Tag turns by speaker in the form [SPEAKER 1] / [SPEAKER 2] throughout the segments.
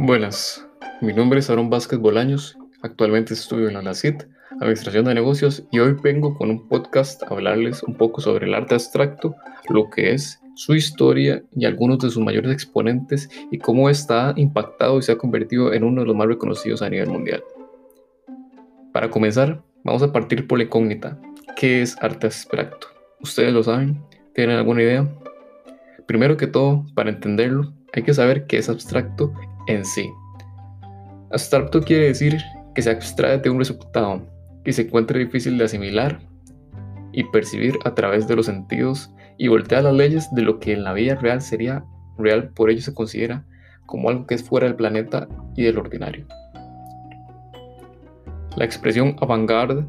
[SPEAKER 1] Buenas, mi nombre es Aaron Vázquez Bolaños, actualmente estudio en la LACIT, Administración de Negocios, y hoy vengo con un podcast a hablarles un poco sobre el arte abstracto, lo que es, su historia y algunos de sus mayores exponentes y cómo está impactado y se ha convertido en uno de los más reconocidos a nivel mundial. Para comenzar, vamos a partir por la incógnita. ¿Qué es arte abstracto? ¿Ustedes lo saben? ¿Tienen alguna idea? Primero que todo, para entenderlo, hay que saber qué es abstracto en sí. Abstracto quiere decir que se abstrae de un resultado que se encuentra difícil de asimilar y percibir a través de los sentidos y voltea las leyes de lo que en la vida real sería real, por ello se considera como algo que es fuera del planeta y del ordinario. La expresión avant-garde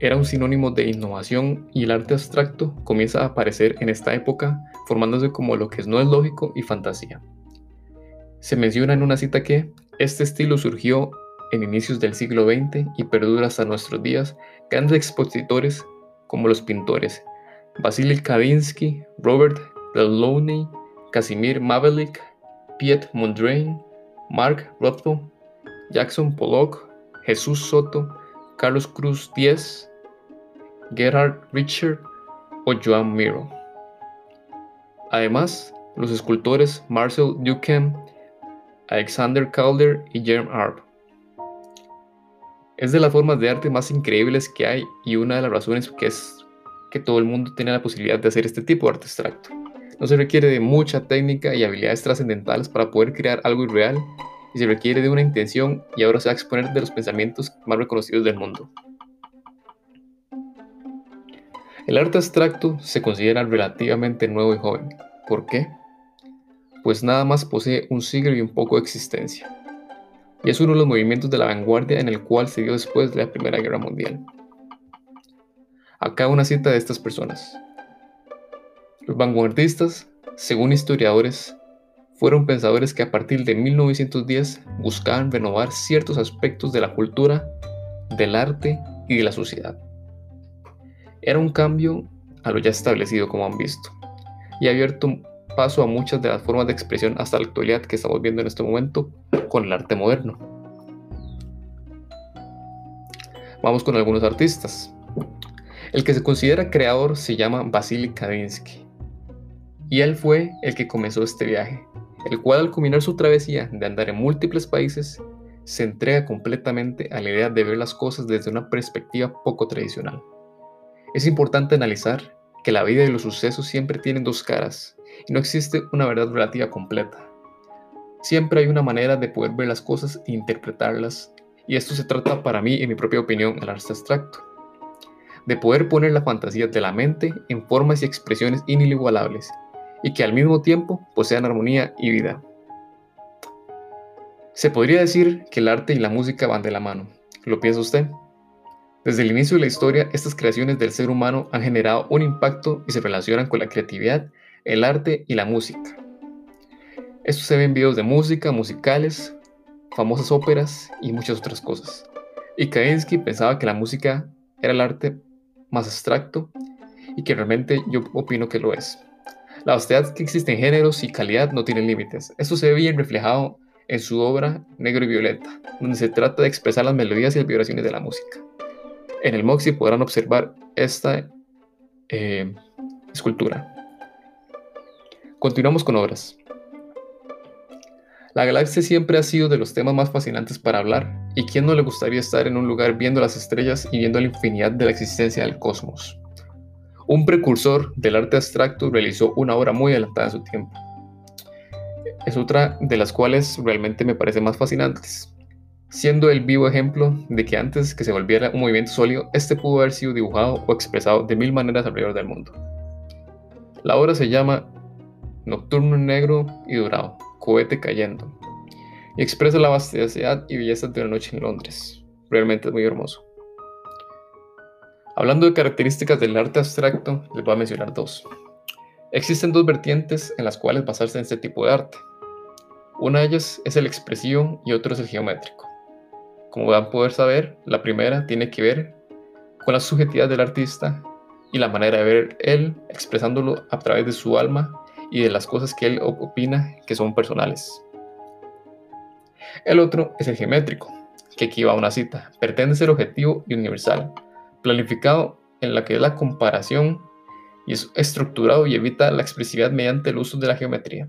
[SPEAKER 1] era un sinónimo de innovación y el arte abstracto comienza a aparecer en esta época formándose como lo que no es lógico y fantasía. Se menciona en una cita que este estilo surgió en inicios del siglo XX y perdura hasta nuestros días. Grandes expositores como los pintores Vasily Kandinsky, Robert Delaunay, Casimir Mavelik, Piet Mondrian, Mark Rothko, Jackson Pollock, Jesús Soto, Carlos Cruz Diez, Gerhard Richter o Joan Miro. Además, los escultores Marcel Duchamp, Alexander Calder y Jerome Arp. Es de las formas de arte más increíbles que hay y una de las razones que es que todo el mundo tiene la posibilidad de hacer este tipo de arte abstracto. No se requiere de mucha técnica y habilidades trascendentales para poder crear algo irreal y se requiere de una intención y ahora se va a exponer de los pensamientos más reconocidos del mundo. El arte abstracto se considera relativamente nuevo y joven. ¿Por qué? Pues nada más posee un siglo y un poco de existencia. Y es uno de los movimientos de la vanguardia en el cual se dio después de la Primera Guerra Mundial. Acá una cita de estas personas. Los vanguardistas, según historiadores, fueron pensadores que a partir de 1910 buscaban renovar ciertos aspectos de la cultura, del arte y de la sociedad. Era un cambio a lo ya establecido como han visto, y abierto paso a muchas de las formas de expresión hasta la actualidad que estamos viendo en este momento con el arte moderno. Vamos con algunos artistas. El que se considera creador se llama Vasily Kandinsky, y él fue el que comenzó este viaje, el cual al culminar su travesía de andar en múltiples países, se entrega completamente a la idea de ver las cosas desde una perspectiva poco tradicional. Es importante analizar que la vida y los sucesos siempre tienen dos caras y no existe una verdad relativa completa. Siempre hay una manera de poder ver las cosas e interpretarlas, y esto se trata para mí, en mi propia opinión, al arte abstracto de poder poner la fantasía de la mente en formas y expresiones inigualables y que al mismo tiempo posean armonía y vida. Se podría decir que el arte y la música van de la mano. ¿Lo piensa usted? Desde el inicio de la historia, estas creaciones del ser humano han generado un impacto y se relacionan con la creatividad, el arte y la música. Esto se ve en videos de música, musicales, famosas óperas y muchas otras cosas. Y Kandinsky pensaba que la música era el arte más abstracto y que realmente yo opino que lo es. La vastedad que existe en géneros y calidad no tiene límites. Esto se ve bien reflejado en su obra Negro y Violeta, donde se trata de expresar las melodías y vibraciones de la música. En el Moxie podrán observar esta eh, escultura. Continuamos con obras. La galaxia siempre ha sido de los temas más fascinantes para hablar, y quién no le gustaría estar en un lugar viendo las estrellas y viendo la infinidad de la existencia del cosmos. Un precursor del arte abstracto realizó una obra muy adelantada en su tiempo. Es otra de las cuales realmente me parece más fascinantes, siendo el vivo ejemplo de que antes que se volviera un movimiento sólido, este pudo haber sido dibujado o expresado de mil maneras alrededor del mundo. La obra se llama Nocturno Negro y Dorado, cohete cayendo, y expresa la vastedad y belleza de una noche en Londres. Realmente es muy hermoso. Hablando de características del arte abstracto, les voy a mencionar dos. Existen dos vertientes en las cuales basarse en este tipo de arte. Una de ellas es el expresivo y otro es el geométrico. Como van a poder saber, la primera tiene que ver con la subjetividad del artista y la manera de ver él expresándolo a través de su alma y de las cosas que él opina que son personales. El otro es el geométrico, que aquí va una cita. Pretende ser objetivo y universal, planificado en la que es la comparación y es estructurado y evita la expresividad mediante el uso de la geometría.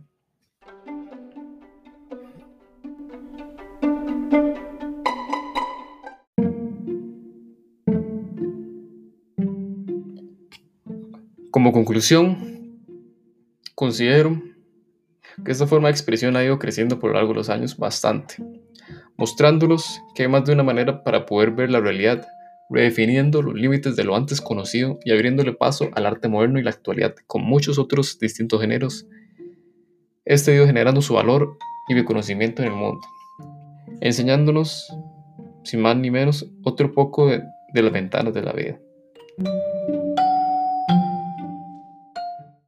[SPEAKER 1] Como conclusión, considero que esta forma de expresión ha ido creciendo por lo largo de los años bastante, mostrándolos que hay más de una manera para poder ver la realidad, redefiniendo los límites de lo antes conocido y abriéndole paso al arte moderno y la actualidad con muchos otros distintos géneros. Este ha ido generando su valor y reconocimiento en el mundo, enseñándonos, sin más ni menos, otro poco de, de las ventanas de la vida.